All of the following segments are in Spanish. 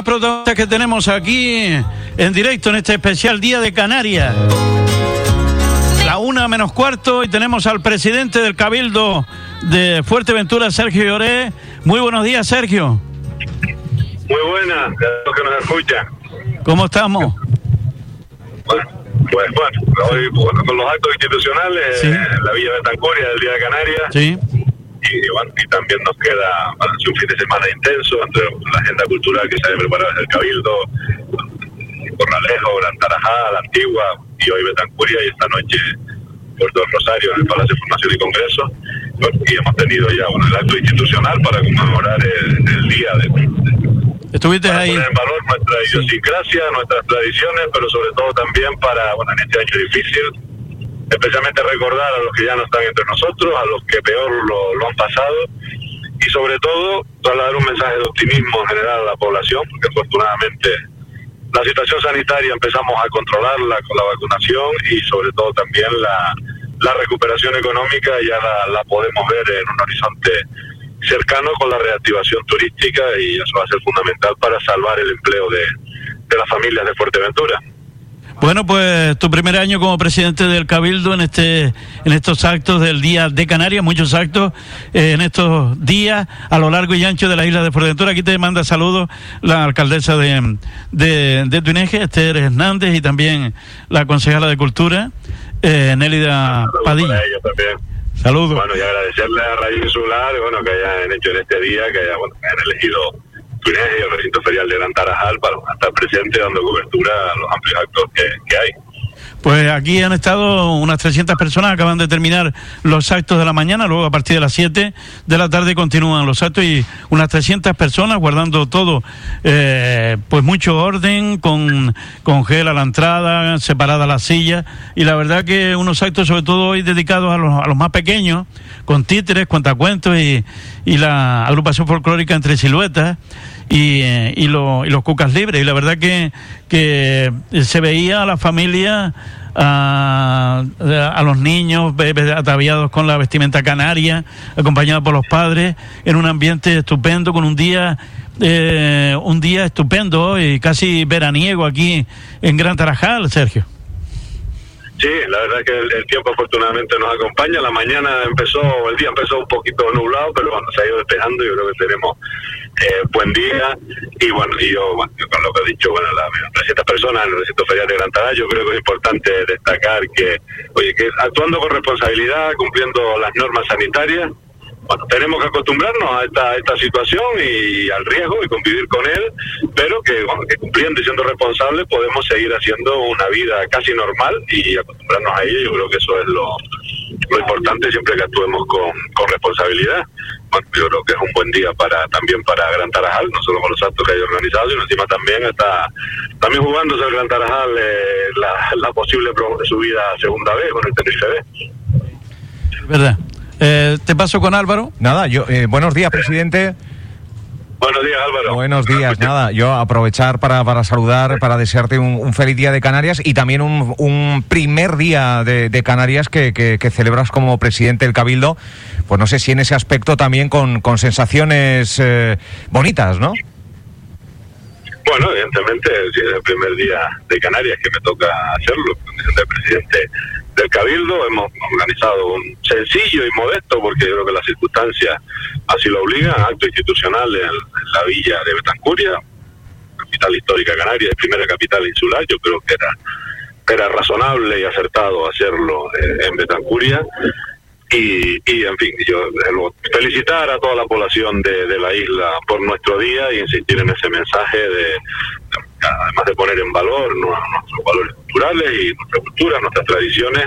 más protagonistas que tenemos aquí en directo en este especial Día de Canarias. La una menos cuarto y tenemos al presidente del Cabildo de Fuerteventura, Sergio Lloré. Muy buenos días, Sergio. Muy buenas, los que nos escuchan. ¿Cómo estamos? Bueno, pues bueno, hoy bueno, con los actos institucionales, Sí. en la Villa de Tancoria del Día de Canarias, Sí. Y, bueno, y también nos queda bueno, un fin de semana intenso entre la agenda cultural que se haya preparado desde el Cabildo, Corralejo, Gran Tarajá, La Antigua, y hoy Betancuria, y esta noche Puerto Rosario en el Palacio de Formación y Congreso. Bueno, y hemos tenido ya bueno, el acto institucional para conmemorar el, el día de, Estuviste para ahí. poner en valor nuestra idiosincrasia, nuestras tradiciones, pero sobre todo también para, bueno, en este año difícil, especialmente recordar a los que ya no están entre nosotros, a los que peor lo, han pasado, y sobre todo trasladar un mensaje de optimismo en general a la población, porque afortunadamente la situación sanitaria empezamos a controlarla con la vacunación y sobre todo también la, la recuperación económica ya la, la podemos ver en un horizonte cercano con la reactivación turística y eso va a ser fundamental para salvar el empleo de, de las familias de Fuerteventura. Bueno, pues tu primer año como presidente del Cabildo en este, en estos actos del Día de Canarias, muchos actos eh, en estos días a lo largo y ancho de la isla de Fuerteventura. Aquí te manda saludos la alcaldesa de, de, de Tuineje, Esther Hernández, y también la concejala de Cultura, eh, Nélida Saludos Padilla. para ellos también. Saludos. Bueno, y agradecerle a Raíz Insular bueno, que hayan hecho en este día, que hayan, bueno, que hayan elegido Túnez y el recinto ferial de Gran Tarajal para estar presente dando cobertura a los amplios actos que, que hay. Pues aquí han estado unas 300 personas, acaban de terminar los actos de la mañana, luego a partir de las 7 de la tarde continúan los actos y unas 300 personas guardando todo, eh, pues mucho orden, con, con gel a la entrada, separada la silla y la verdad que unos actos sobre todo hoy dedicados a los, a los más pequeños, con títeres, cuentacuentos y, y la agrupación folclórica entre siluetas y, eh, y, lo- y los cucas libres. Y la verdad que, que se veía a la familia, a, a los niños ataviados con la vestimenta canaria, acompañados por los padres, en un ambiente estupendo, con un día... eh, un día estupendo y casi veraniego aquí en Gran Tarajal, Sergio. Sí, la verdad es que el, el tiempo afortunadamente nos acompaña. La mañana empezó, el día empezó un poquito nublado, pero cuando se ha ido despejando, yo creo que tenemos eh, buen día. Y bueno, y yo, bueno, con lo que he dicho, bueno, las 300 personas en el recinto ferial de Gran Tarajal, yo creo que es importante destacar que, oye, que actuando con responsabilidad, cumpliendo las normas sanitarias, tenemos que acostumbrarnos a esta, esta situación y al riesgo y convivir con él, pero que, cumpliendo y siendo responsables podemos seguir haciendo una vida casi normal y acostumbrarnos a ello. Yo creo que eso es lo, lo importante siempre que actuemos con, con responsabilidad. Bueno, yo creo que es un buen día para también para Gran Tarajal, no solo con los actos que hay organizados, sino encima también está también jugándose el Gran Tarajal eh, la, la posible subida a segunda vez con el Tenerife B. ¿Verdad? Eh, te paso con Álvaro. Nada, yo, eh, buenos días, presidente. Buenos días, Álvaro. Buenos días, nada, yo aprovechar para, para saludar, para desearte un, un feliz día de Canarias y también un, un primer día de, de Canarias que, que- que celebras como presidente del Cabildo. Pues no sé si en ese aspecto también con, con sensaciones eh, bonitas, ¿no? Bueno, evidentemente, si es el primer día de Canarias que me toca hacerlo, en condición de presidente del Cabildo, hemos organizado un sencillo y modesto, porque yo creo que las circunstancias así lo obligan, acto institucional en, la villa de Betancuria, capital histórica canaria, primera capital insular, yo creo que era, era razonable y acertado hacerlo eh, en Betancuria. Y, y, en fin, yo felicitar a toda la población de, de la isla por nuestro día y insistir en ese mensaje de, además de poner en valor nuestros valores culturales y nuestra cultura, nuestras tradiciones,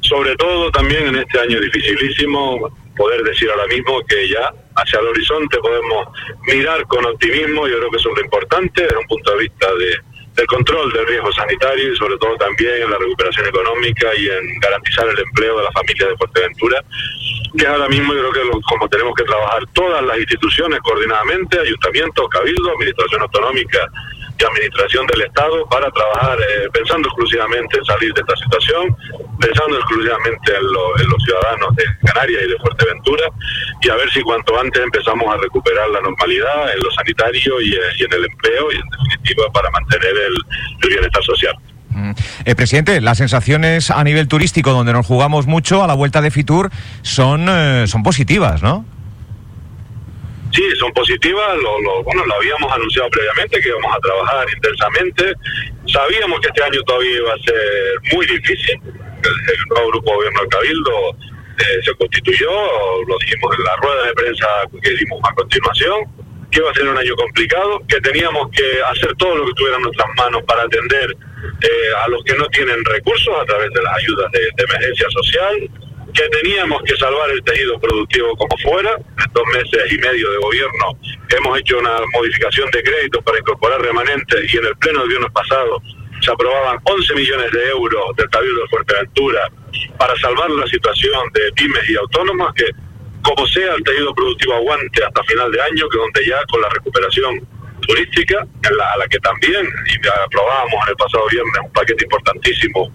sobre todo también en este año dificilísimo, poder decir ahora mismo que ya hacia el horizonte podemos mirar con optimismo, yo creo que eso es lo importante desde un punto de vista de, del control del riesgo sanitario y sobre todo también en la recuperación económica y en garantizar el empleo de las familias de Fuerteventura, que ahora mismo yo creo que como tenemos que trabajar todas las instituciones coordinadamente, ayuntamientos, cabildo, administración autonómica y administración del Estado para trabajar eh, pensando exclusivamente en salir de esta situación pensando exclusivamente en, los ciudadanos de Canarias y de Fuerteventura, y a ver si cuanto antes empezamos a recuperar la normalidad en lo sanitario y, en el empleo, y en definitiva para mantener el, bienestar social. Mm. Eh, presidente, las sensaciones a nivel turístico, donde nos jugamos mucho a la vuelta de Fitur, son, eh, son positivas, ¿no? Sí, son positivas, lo, bueno, lo habíamos anunciado previamente que íbamos a trabajar intensamente. Sabíamos que este año todavía iba a ser muy difícil. El, nuevo grupo de gobierno del Cabildo eh, se constituyó, lo dijimos en la rueda de prensa que dimos a continuación, que iba a ser un año complicado, que teníamos que hacer todo lo que estuviera en nuestras manos para atender eh, a los que no tienen recursos a través de las ayudas de emergencia social que teníamos que salvar el tejido productivo como fuera. En dos meses y medio de gobierno hemos hecho una modificación de crédito para incorporar remanentes y en el pleno del viernes pasado se aprobaban 11 millones de euros del Cabildo de Fuerteventura para salvar la situación de pymes y autónomas que como sea el tejido productivo aguante hasta final de año, que donde ya con la recuperación turística, a la que también y aprobábamos en el pasado viernes un paquete importantísimo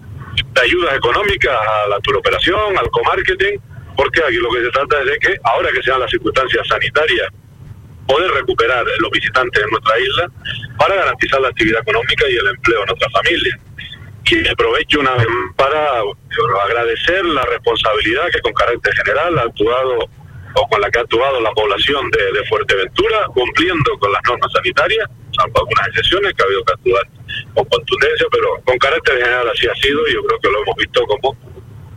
de ayudas económicas a la turoperación, al comarketing, porque aquí lo que se trata es de que, ahora que sean las circunstancias sanitarias, poder recuperar los visitantes en nuestra isla para garantizar la actividad económica y el empleo en nuestra familia. Y aprovecho una vez para agradecer la responsabilidad que con carácter general ha actuado o con la que ha actuado la población de, de Fuerteventura, cumpliendo con las normas sanitarias, salvo algunas excepciones que ha habido que actuar con contundencia, pero con carácter general así ha sido y yo creo que lo hemos visto como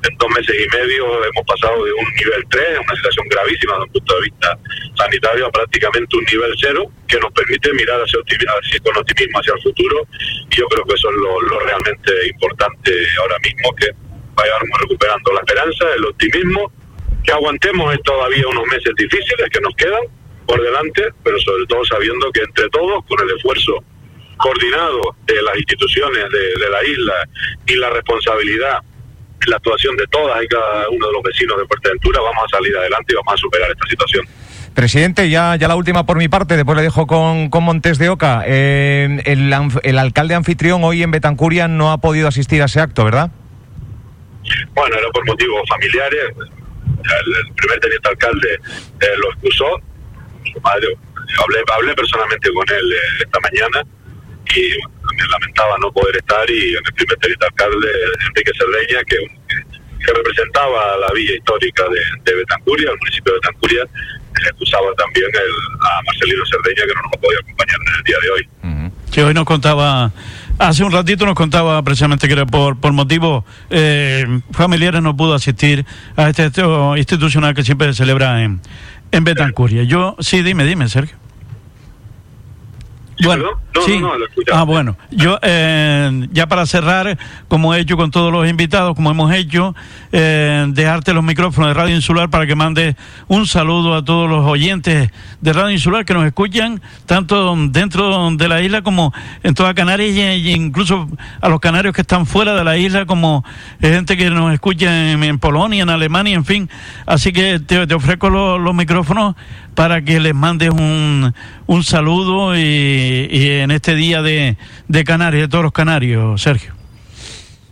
en dos meses y medio hemos pasado de un nivel 3, una situación gravísima desde un punto de vista sanitario, a prácticamente un nivel 0, que nos permite mirar hacia, con optimismo hacia el futuro. Y yo creo que eso es lo, realmente importante ahora mismo, que vayamos recuperando la esperanza, el optimismo, que aguantemos todavía unos meses difíciles que nos quedan por delante, pero sobre todo sabiendo que entre todos, con el esfuerzo coordinado de las instituciones de, la isla y la responsabilidad la actuación de todas y cada uno de los vecinos de Fuerteventura, vamos a salir adelante y vamos a superar esta situación. Presidente, ya, ya la última por mi parte, después le dejo con, con Montes de Oca. Eh, el, el, alcalde anfitrión hoy en Betancuria no ha podido asistir a ese acto, ¿verdad? Bueno, era por motivos familiares. El, primer teniente alcalde eh, lo excusó. Su madre, hablé, hablé personalmente con él eh, esta mañana y también lamentaba no poder estar y en el primer teniente alcalde Enrique Cerdeña que, que representaba la villa histórica de, de Betancuria, el municipio de Betancuria, acusaba también el, a Marcelino Cerdeña que no nos podía acompañar en el día de hoy. Sí, hoy nos contaba, hace un ratito nos contaba precisamente que era por, por motivos eh, familiares no pudo asistir a este acto institucional que siempre se celebra en, en Betancuria. Yo, sí, dime, dime, Sergio. Bueno, sí. ah, bueno. Yo, eh, ya para cerrar, como he hecho con todos los invitados, como hemos hecho, eh, dejarte los micrófonos de Radio Insular para que mande un saludo a todos los oyentes de Radio Insular que nos escuchan, tanto dentro de la isla como en toda Canarias e incluso a los canarios que están fuera de la isla, como gente que nos escucha en, Polonia, en Alemania, en fin. Así que te, ofrezco los micrófonos para que les mandes un, un saludo y, en este día de, de Canarias, de todos los canarios, Sergio.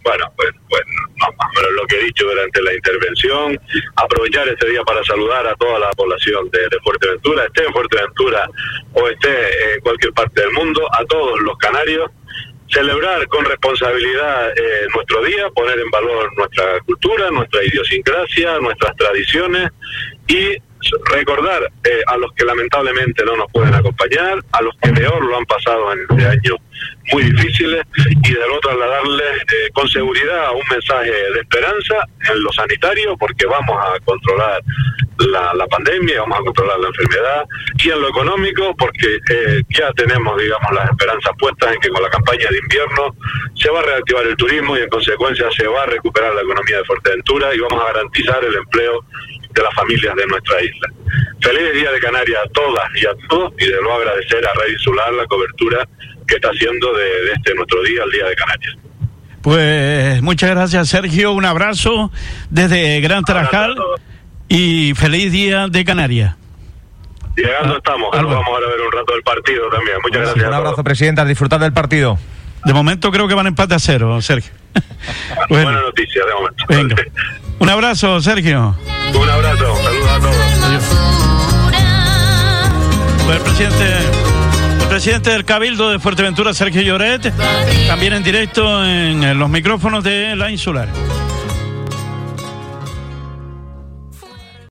Bueno, pues, pues más o menos lo que he dicho durante la intervención, aprovechar este día para saludar a toda la población de, de, Fuerteventura, esté en Fuerteventura o esté en cualquier parte del mundo, a todos los canarios, celebrar con responsabilidad eh, nuestro día, poner en valor nuestra cultura, nuestra idiosincrasia, nuestras tradiciones y recordar eh, a los que lamentablemente no nos pueden acompañar, a los que peor lo han pasado en este año muy difíciles y del otro darles eh, con seguridad un mensaje de esperanza en lo sanitario porque vamos a controlar la, la pandemia, vamos a controlar la enfermedad y en lo económico porque eh, ya tenemos digamos las esperanzas puestas en que con la campaña de invierno se va a reactivar el turismo y en consecuencia se va a recuperar la economía de Fuerteventura y vamos a garantizar el empleo de las familias de nuestra isla. Feliz Día de Canarias a todas y a todos y de nuevo agradecer a Radio Insular la cobertura que está haciendo de, este nuestro día, el Día de Canarias. Pues muchas gracias Sergio, un abrazo desde Gran Tarajal y feliz Día de Canarias. Llegando ah, estamos, vamos a ver un rato del partido también. Muchas gracias. Un abrazo, Presidenta, disfrutar del partido. De momento creo que van empate a cero, Sergio. Buena noticia de momento. Venga. Un abrazo, Sergio. Un abrazo, saludos a todos. Pues el presidente, el presidente del Cabildo de Fuerteventura, Sergio Lloret, también en directo en, en los micrófonos de la Insular.